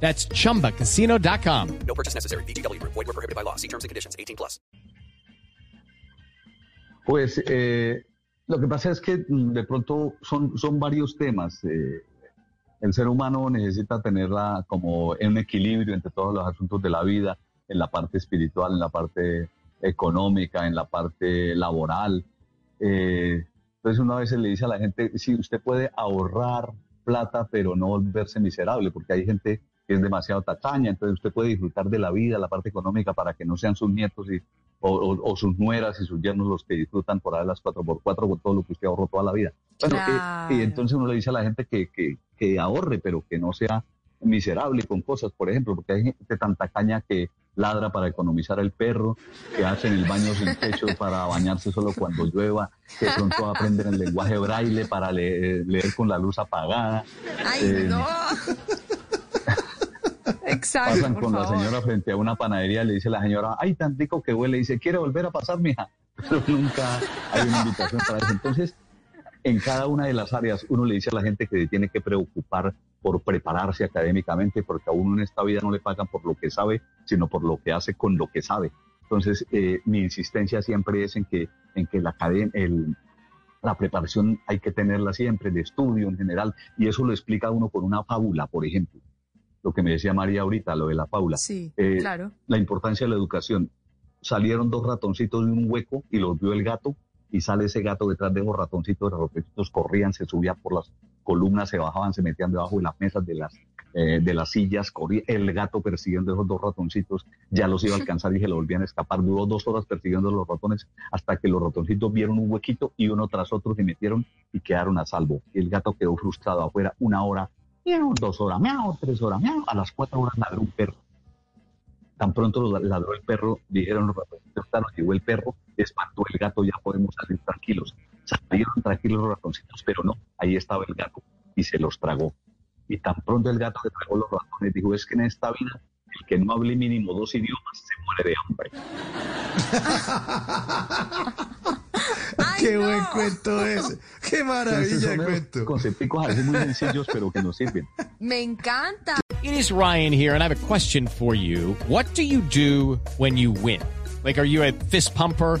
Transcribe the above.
That's chumbacasino.com. No purchase necessary. BGW. Void were prohibited by law. See terms and conditions. 18 plus. Pues eh, lo que pasa es que mm, de pronto son, son varios temas. eh, el ser humano necesita tenerla como en un equilibrio entre todos los asuntos de la vida, en la parte espiritual, en la parte económica, en la parte laboral. Eh, entonces uno a veces le dice a la gente, sí, usted puede ahorrar plata, pero no volverse miserable, porque hay gente es demasiado tacaña, entonces usted puede disfrutar de la vida, la parte económica, para que no sean sus nietos y, o, o- o sus nueras y sus yernos los que disfrutan por ahí las 4x4 con todo lo que usted ahorró toda la vida. Bueno, eh, y entonces uno le dice a la gente que, que, que ahorre, pero que no sea miserable con cosas, por ejemplo, porque hay gente tan tacaña que ladra para economizar el perro, que hacen el baño sin techo para bañarse solo cuando llueva, que pronto aprenden el lenguaje braille para leer, leer con la luz apagada. Ay, Eh, no. Exacto. pasan por con la señora frente a una panadería, le dice la señora, ay, tan rico que huele, y dice, ¿quiere volver a pasar, mija? Pero nunca hay una invitación para eso. Entonces, en cada una de las áreas, uno le dice a la gente que se tiene que preocupar por prepararse académicamente, porque a uno en esta vida no le pagan por lo que sabe, sino por lo que hace con lo que sabe. Entonces, eh, mi insistencia siempre es en que, en que la el, la preparación hay que tenerla siempre, de estudio en general, y eso lo explica uno con una fábula, por ejemplo. Lo que me decía María ahorita, lo de la fábula. Sí, Eh, claro. La importancia de la educación. Salieron dos ratoncitos de un hueco y los vio el gato, y sale ese gato detrás de esos ratoncitos, los ratoncitos corrían, se subían por las columnas, se bajaban, se metían debajo de las mesas, de las, eh, de las sillas, corría el gato persiguiendo esos dos ratoncitos, ya los iba a alcanzar y se lo volvían a escapar, duró dos horas persiguiendo a los ratones hasta que los ratoncitos vieron un huequito y uno tras otro se metieron y quedaron a salvo. Y el gato quedó frustrado afuera una hora, miau, dos horas, miau, tres horas, miau, a las cuatro horas ladró un perro. Tan pronto lo ladró el perro, dijeron los ratoncitos, llegó el perro, espantó el gato, ya podemos salir tranquilos. Salieron tranquilos los ratoncitos, pero no, ahí estaba el gato y se los tragó. Y tan pronto el gato se tragó los ratones, dijo, es que en esta vida el que no hable mínimo dos idiomas se muere de hambre. Qué buen cuento. Qué maravilla de cuento. concepticos a veces muy sencillos, pero que nos sirven. Me encanta. It is Ryan here, and I have a question for you. What do you do when you win? Like, are you a fist pumper?